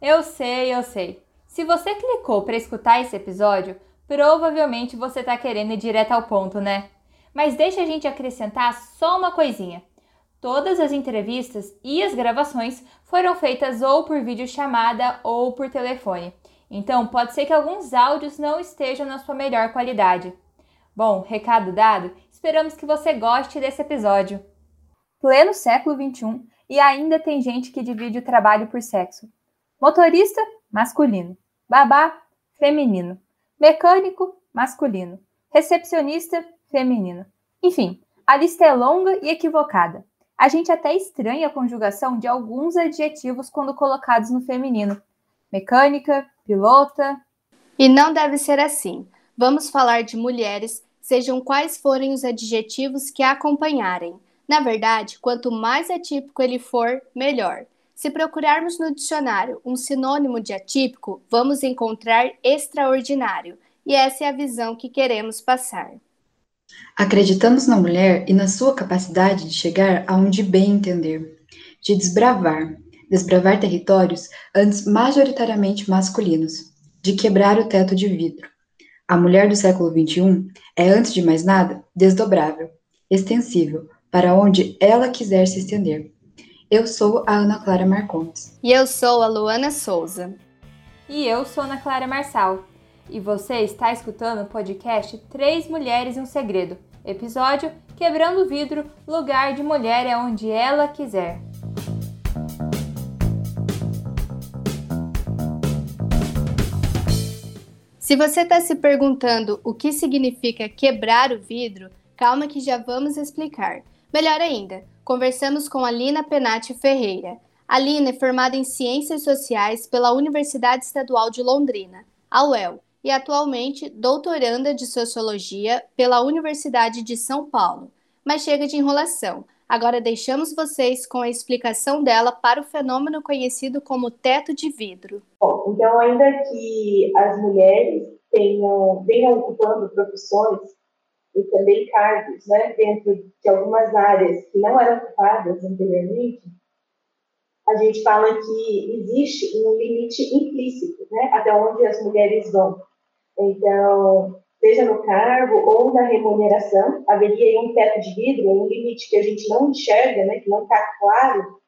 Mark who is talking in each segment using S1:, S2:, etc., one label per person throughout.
S1: Eu sei, eu sei. Se você clicou para escutar esse episódio, provavelmente você está querendo ir direto ao ponto, né? Mas deixa a gente acrescentar só uma coisinha. Todas as entrevistas e as gravações foram feitas ou por videochamada ou por telefone. Então, pode ser que alguns áudios não estejam na sua melhor qualidade. Bom, recado dado, esperamos que você goste desse episódio. Pleno século XXI e ainda tem gente que divide o trabalho por sexo. Motorista, masculino. Babá, feminino. Mecânico, masculino. Recepcionista, feminino. Enfim, a lista é longa e equivocada. A gente até estranha a conjugação de alguns adjetivos quando colocados no feminino. Mecânica, pilota.
S2: E não deve ser assim. Vamos falar de mulheres, sejam quais forem os adjetivos que a acompanharem. Na verdade, quanto mais atípico ele for, melhor. Se procurarmos no dicionário um sinônimo de atípico, vamos encontrar extraordinário, e essa é a visão que queremos passar.
S3: Acreditamos na mulher e na sua capacidade de chegar aonde bem entender, de desbravar, desbravar territórios antes majoritariamente masculinos, de quebrar o teto de vidro. A mulher do século XXI é, antes de mais nada, desdobrável, extensível, para onde ela quiser se estender. Eu sou a Ana Clara Marcondes.
S2: E eu sou a Luana Souza.
S1: E eu sou a Ana Clara Marçal. E você está escutando o podcast Três Mulheres e um Segredo. Episódio Quebrando o Vidro, lugar de mulher é onde ela quiser.
S2: Se você está se perguntando o que significa quebrar o vidro, calma que já vamos explicar. Melhor ainda, conversamos com a Lina Penati Ferreira. A Lina é formada em Ciências Sociais pela Universidade Estadual de Londrina, a UEL, e atualmente doutoranda de Sociologia pela Universidade de São Paulo. Mas chega de enrolação. Agora deixamos vocês com a explicação dela para o fenômeno conhecido como teto de vidro.
S4: Bom, então, ainda que as mulheres tenham, venham ocupando profissões e também cargos né, dentro de algumas áreas que não eram ocupadas anteriormente, a gente fala que existe um limite implícito, né, até onde as mulheres vão. Então, seja no cargo ou na remuneração, haveria um teto de vidro, um limite que a gente não enxerga, né, que não está claro,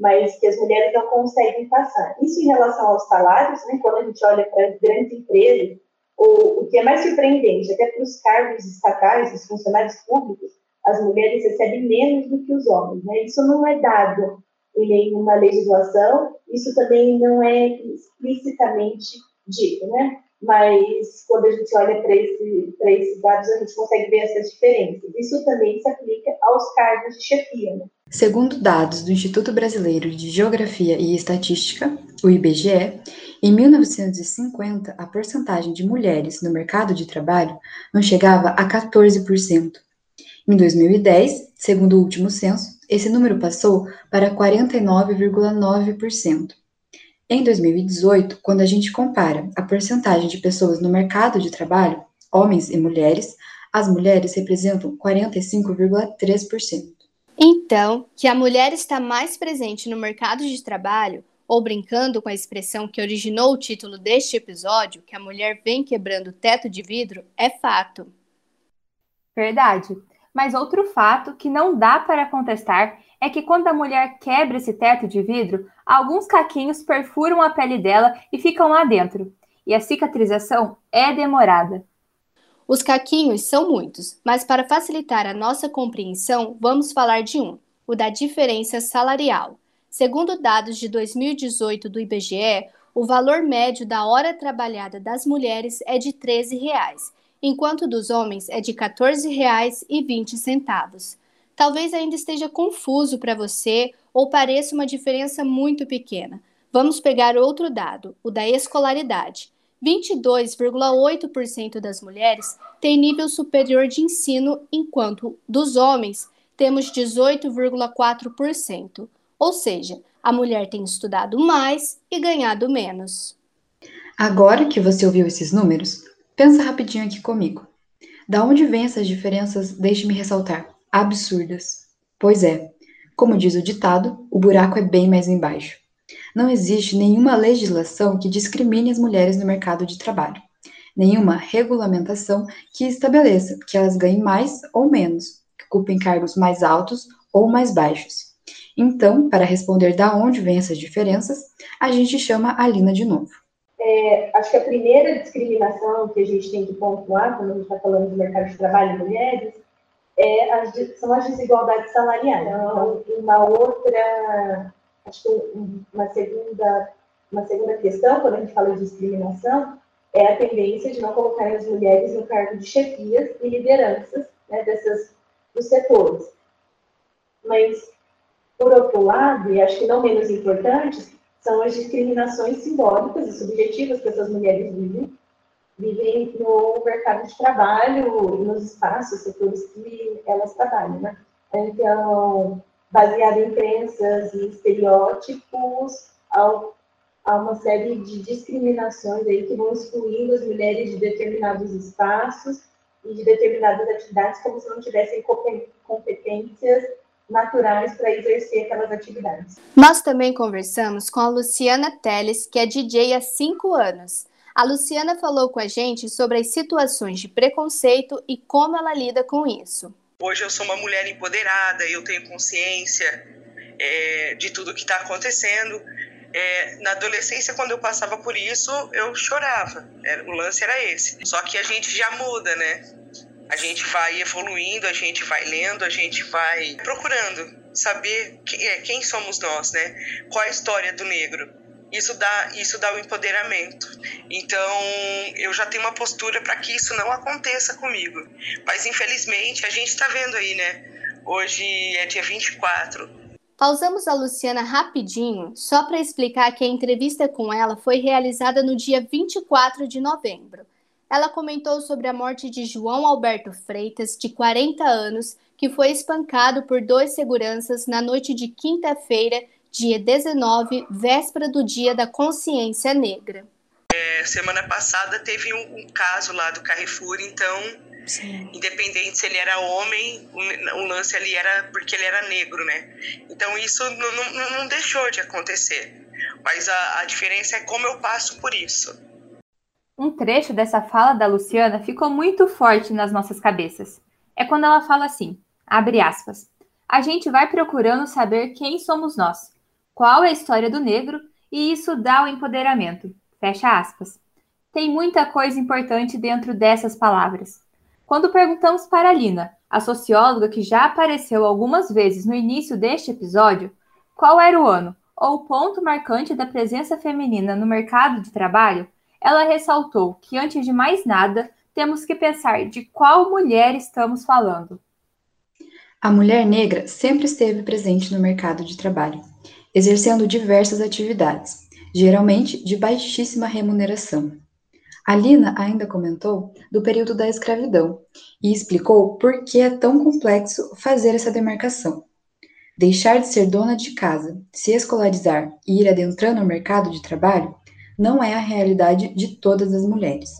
S4: mas que as mulheres não conseguem passar. Isso em relação aos salários, né, quando a gente olha para grandes empresas, o, o que é mais surpreendente, até para os cargos estatais, os funcionários públicos, as mulheres recebem menos do que os homens. Né? Isso não é dado em nenhuma legislação, isso também não é explicitamente dito, né? mas quando a gente olha para esse, esses dados, a gente consegue ver essas diferenças. Isso também se aplica aos cargos de chefia. Né?
S3: Segundo dados do Instituto Brasileiro de Geografia e Estatística, o IBGE, em 1950, a porcentagem de mulheres no mercado de trabalho não chegava a 14%. Em 2010, segundo o último censo, esse número passou para 49,9%. Em 2018, quando a gente compara a porcentagem de pessoas no mercado de trabalho, homens e mulheres, as mulheres representam 45,3%.
S2: Então, que a mulher está mais presente no mercado de trabalho, ou brincando com a expressão que originou o título deste episódio, que a mulher vem quebrando o teto de vidro, é fato.
S1: Verdade. Mas outro fato que não dá para contestar é que quando a mulher quebra esse teto de vidro, alguns caquinhos perfuram a pele dela e ficam lá dentro. E a cicatrização é demorada.
S2: Os caquinhos são muitos, mas para facilitar a nossa compreensão, vamos falar de um, o da diferença salarial. Segundo dados de 2018 do IBGE, o valor médio da hora trabalhada das mulheres é de 13 reais, enquanto dos homens é de R$ 14,20. Talvez ainda esteja confuso para você ou pareça uma diferença muito pequena. Vamos pegar outro dado, o da escolaridade. 22,8% das mulheres têm nível superior de ensino, enquanto dos homens temos 18,4%. Ou seja, a mulher tem estudado mais e ganhado menos.
S3: Agora que você ouviu esses números, pensa rapidinho aqui comigo. Da onde vêm essas diferenças? Deixe-me ressaltar absurdas. Pois é, como diz o ditado, o buraco é bem mais embaixo. Não existe nenhuma legislação que discrimine as mulheres no mercado de trabalho, nenhuma regulamentação que estabeleça que elas ganhem mais ou menos, que ocupem cargos mais altos ou mais baixos. Então, para responder da onde vêm essas diferenças, a gente chama a Lina de novo.
S4: É, acho que a primeira discriminação que a gente tem que pontuar quando a gente está falando do mercado de trabalho de mulheres é as, são as desigualdades salariais. Então, uma outra, acho que uma segunda, uma segunda questão, quando a gente fala de discriminação, é a tendência de não colocar as mulheres no cargo de chefias e lideranças né, dessas, dos setores. Mas, por outro lado, e acho que não menos importantes, são as discriminações simbólicas e subjetivas que essas mulheres vivem, vivem no mercado de trabalho, nos espaços, setores que elas trabalham, né? Então, baseado em crenças e estereótipos, ao, há uma série de discriminações aí que vão excluindo as mulheres de determinados espaços e de determinadas atividades como se não tivessem competências naturais para exercer aquelas atividades.
S2: Nós também conversamos com a Luciana Teles, que é DJ há cinco anos. A Luciana falou com a gente sobre as situações de preconceito e como ela lida com isso.
S5: Hoje eu sou uma mulher empoderada, eu tenho consciência é, de tudo que está acontecendo. É, na adolescência, quando eu passava por isso, eu chorava. Era, o lance era esse. Só que a gente já muda, né? A gente vai evoluindo, a gente vai lendo, a gente vai procurando saber quem, é, quem somos nós, né? Qual a história do negro isso dá isso dá o empoderamento. Então, eu já tenho uma postura para que isso não aconteça comigo. Mas infelizmente, a gente está vendo aí, né? Hoje é dia 24.
S2: Pausamos a Luciana rapidinho, só para explicar que a entrevista com ela foi realizada no dia 24 de novembro. Ela comentou sobre a morte de João Alberto Freitas, de 40 anos, que foi espancado por dois seguranças na noite de quinta-feira, dia 19, véspera do Dia da Consciência Negra.
S5: É, semana passada teve um, um, caso lá do Carrefour, então, Sim. independente se ele era homem, o, o, lance ali era porque ele era negro, né? Então isso não, não, não deixou de acontecer. Mas a, a diferença é como eu passo por isso.
S1: Um trecho dessa fala da Luciana ficou muito forte nas nossas cabeças. É quando ela fala assim, abre aspas, a gente vai procurando saber quem somos nós qual é a história do negro e isso dá o empoderamento. Fecha aspas. Tem muita coisa importante dentro dessas palavras. Quando perguntamos para a Lina, a socióloga que já apareceu algumas vezes no início deste episódio, qual era o ano ou o ponto marcante da presença feminina no mercado de trabalho, ela ressaltou que, antes de mais nada, temos que pensar de qual mulher estamos falando.
S3: A mulher negra sempre esteve presente no mercado de trabalho exercendo diversas atividades, geralmente de baixíssima remuneração. A Lina ainda comentou do período da escravidão e explicou por que é tão complexo fazer essa demarcação. Deixar de ser dona de casa, se escolarizar e ir adentrando o mercado de trabalho não é a realidade de todas as mulheres.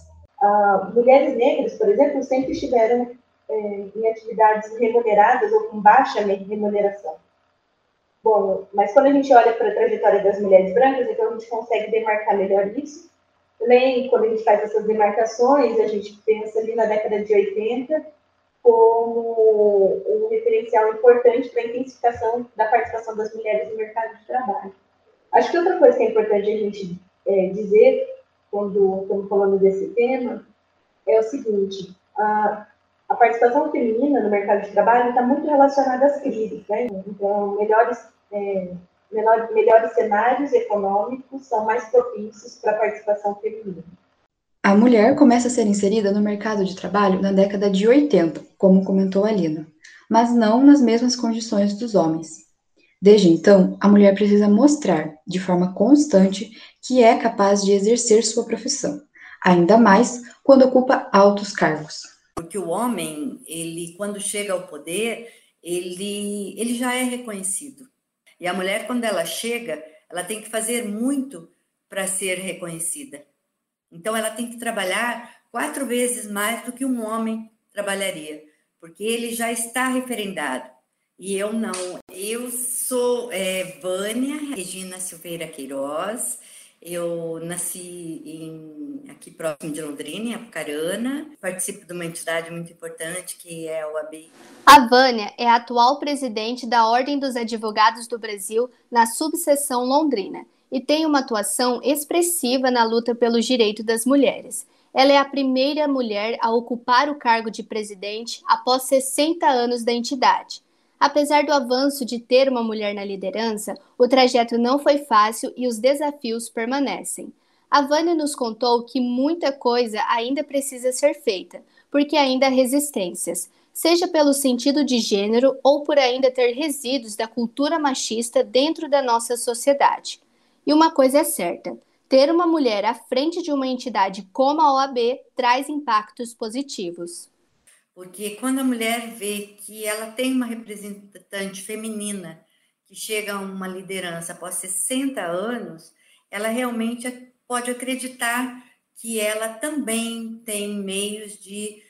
S4: Uh, mulheres negras, por exemplo, sempre estiveram é, em atividades remuneradas ou com baixa remuneração. Bom, mas quando a gente olha para a trajetória das mulheres brancas, então a gente consegue demarcar melhor isso. Também, quando a gente faz essas demarcações, a gente pensa ali na década de 80 como um referencial importante para a intensificação da participação das mulheres no mercado de trabalho. Acho que outra coisa que é importante a gente é, dizer, quando estamos falando desse tema, é o seguinte: a, a participação feminina no mercado de trabalho está muito relacionada às crises, né? Então, melhores é, menor, melhores cenários econômicos são mais propícios para a participação feminina.
S3: A mulher começa a ser inserida no mercado de trabalho na década de 80, como comentou a Lina, mas não nas mesmas condições dos homens. Desde então, a mulher precisa mostrar, de forma constante, que é capaz de exercer sua profissão, ainda mais quando ocupa altos cargos.
S6: Porque o homem, ele quando chega ao poder, ele, ele já é reconhecido. E a mulher, quando ela chega, ela tem que fazer muito para ser reconhecida. Então, ela tem que trabalhar quatro vezes mais do que um homem trabalharia, porque ele já está referendado. E eu não. Eu sou é, Vânia Regina Silveira Queiroz. Eu nasci em, aqui próximo de Londrina, em Apucarana. Participo de uma entidade muito importante que é o AB.
S2: A Vânia é a atual presidente da Ordem dos Advogados do Brasil na subseção Londrina e tem uma atuação expressiva na luta pelos direitos das mulheres. Ela é a primeira mulher a ocupar o cargo de presidente após 60 anos da entidade. Apesar do avanço de ter uma mulher na liderança, o trajeto não foi fácil e os desafios permanecem. A Vânia nos contou que muita coisa ainda precisa ser feita, porque ainda há resistências, seja pelo sentido de gênero ou por ainda ter resíduos da cultura machista dentro da nossa sociedade. E uma coisa é certa: ter uma mulher à frente de uma entidade como a OAB traz impactos positivos.
S6: Porque quando a mulher vê que ela tem uma representante feminina que chega a uma liderança após 60 anos, ela realmente pode acreditar que ela também tem meios de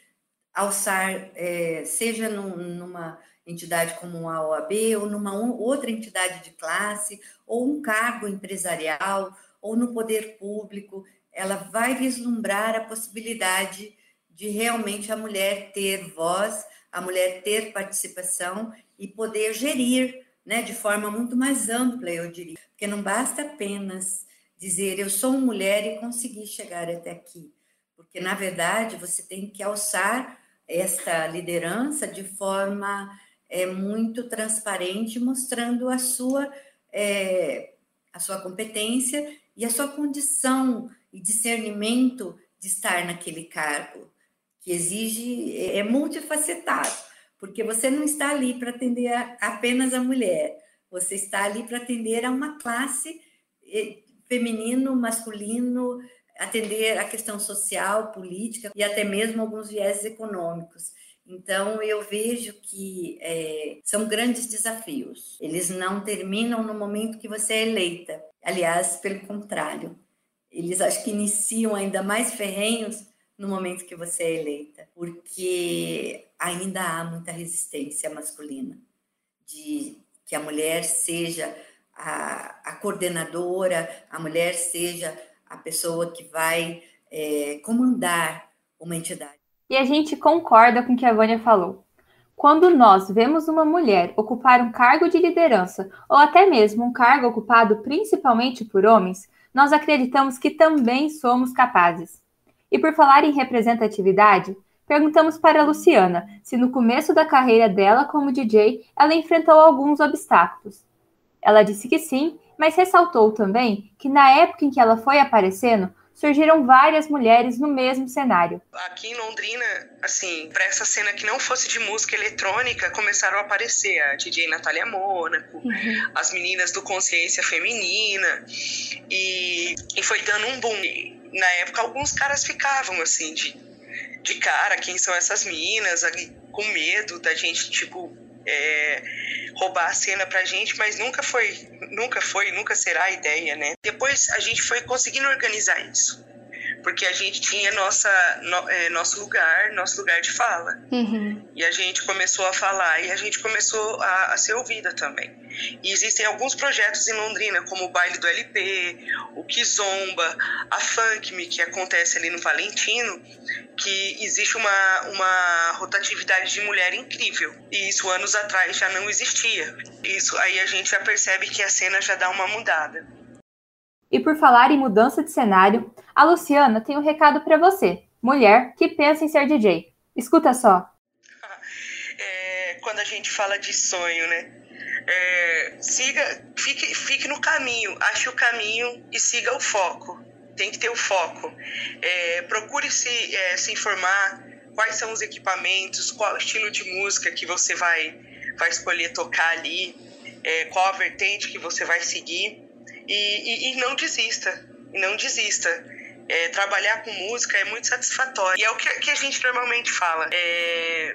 S6: alçar, é, seja num, numa entidade como a OAB, ou numa outra entidade de classe, ou um cargo empresarial, ou no poder público, ela vai vislumbrar a possibilidade de realmente a mulher ter voz, a mulher ter participação e poder gerir né, de forma muito mais ampla, eu diria. Porque não basta apenas dizer eu sou mulher e consegui chegar até aqui. Porque, na verdade, você tem que alçar esta liderança de forma é, muito transparente, mostrando a sua, é, a sua competência e a sua condição e discernimento de estar naquele cargo que exige, é, é multifacetado, porque você não está ali para atender a, apenas a mulher, você está ali para atender a uma classe feminino, masculino, atender a questão social, política e até mesmo alguns viés econômicos. Então, eu vejo que é, são grandes desafios. Eles não terminam no momento que você é eleita. Aliás, pelo contrário, eles acho que iniciam ainda mais ferrenhos no momento que você é eleita, porque ainda há muita resistência masculina de que a mulher seja a, a coordenadora, a mulher seja a pessoa que vai é, comandar uma entidade.
S1: E a gente concorda com o que a Vânia falou. Quando nós vemos uma mulher ocupar um cargo de liderança ou até mesmo um cargo ocupado principalmente por homens, nós acreditamos que também somos capazes. E por falar em representatividade, perguntamos para Luciana se no começo da carreira dela como DJ ela enfrentou alguns obstáculos. Ela disse que sim, mas ressaltou também que na época em que ela foi aparecendo, surgiram várias mulheres no mesmo cenário.
S5: Aqui em Londrina, assim, para essa cena que não fosse de música eletrônica, começaram a aparecer a DJ Natália Mônaco, uhum. as meninas do Consciência Feminina, e, e foi dando um boom na época alguns caras ficavam assim de, de cara, quem são essas minas, com medo da gente, tipo, é, roubar a cena pra gente, mas nunca foi, nunca foi, nunca será a ideia, né? Depois a gente foi conseguindo organizar isso porque a gente tinha nossa, no, é, nosso lugar, nosso lugar de fala. Uhum. E a gente começou a falar e a gente começou a, a, ser ouvida também. E existem alguns projetos em Londrina, como o Baile do LP, o Kizomba, a Funk Me, que acontece ali no Valentino, que existe uma, uma rotatividade de mulher incrível. E isso anos atrás já não existia. Isso aí a gente já percebe que a cena já dá uma mudada.
S1: E por falar em mudança de cenário, a Luciana tem um recado para você, mulher que pensa em ser DJ. Escuta só.
S5: É, quando a gente fala de sonho, né? É, siga, fique, fique no caminho, ache o caminho e siga o foco. Tem que ter o foco. É, procure se, é, se informar quais são os equipamentos, qual estilo de música que você vai, vai escolher tocar ali, é, qual a vertente que você vai seguir e, e, e não desista, não desista. É, trabalhar com música é muito satisfatório. E é o que, que a gente normalmente fala. É,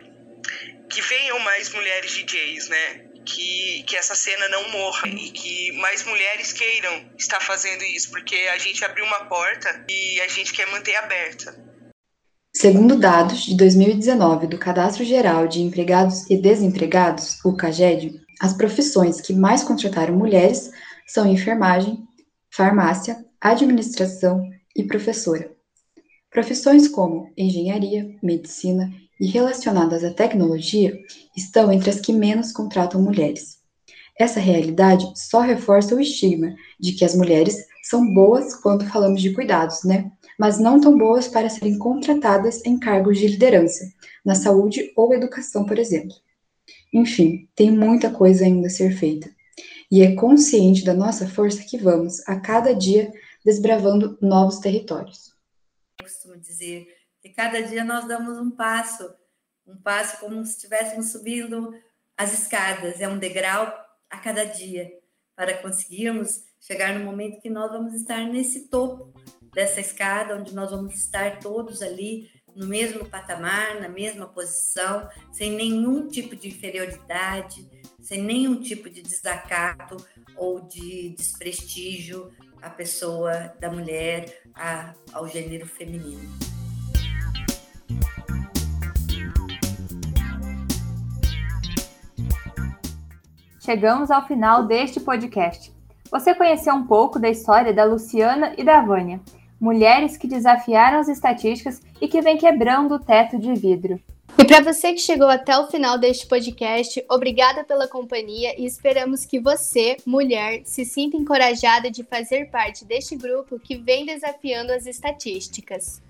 S5: que venham mais mulheres DJs, né? Que, que essa cena não morra e que mais mulheres queiram estar fazendo isso, porque a gente abriu uma porta e a gente quer manter aberta.
S3: Segundo dados de 2019 do Cadastro Geral de Empregados e Desempregados, o CAGED, as profissões que mais contrataram mulheres são enfermagem, farmácia, administração e professora. Profissões como engenharia, medicina e relacionadas à tecnologia estão entre as que menos contratam mulheres. Essa realidade só reforça o estigma de que as mulheres são boas quando falamos de cuidados, né? Mas não tão boas para serem contratadas em cargos de liderança, na saúde ou educação, por exemplo. Enfim, tem muita coisa ainda a ser feita. E é consciente da nossa força que vamos, a cada dia, desbravando novos territórios.
S6: Eu costumo dizer que cada dia nós damos um passo, um passo como se estivéssemos subindo as escadas, é um degrau a cada dia, para conseguirmos chegar no momento que nós vamos estar nesse topo dessa escada, onde nós vamos estar todos ali no mesmo patamar, na mesma posição, sem nenhum tipo de inferioridade, sem nenhum tipo de desacato ou de desprestígio à pessoa da mulher, a, ao gênero feminino.
S1: Chegamos ao final deste podcast. Você conheceu um pouco da história da Luciana e da Vânia, mulheres que desafiaram as estatísticas e que vêm quebrando o teto de vidro.
S2: E para você que chegou até o final deste podcast, obrigada pela companhia e esperamos que você, mulher, se sinta encorajada de fazer parte deste grupo que vem desafiando as estatísticas.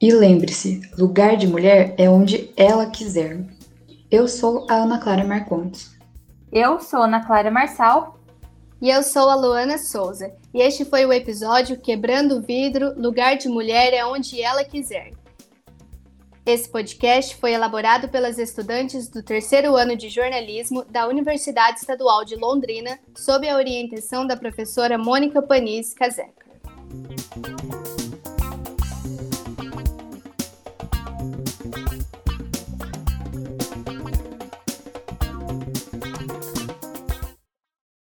S3: E lembre-se, lugar de mulher é onde ela quiser. Eu sou a Ana Clara Marcontes.
S1: Eu sou Ana Clara Marçal.
S2: E eu sou a Luana Souza. E este foi o episódio Quebrando o Vidro Lugar de Mulher é onde ela quiser. Esse podcast foi elaborado pelas estudantes do terceiro ano de jornalismo da Universidade Estadual de Londrina, sob a orientação da professora Mônica Panis Caseca.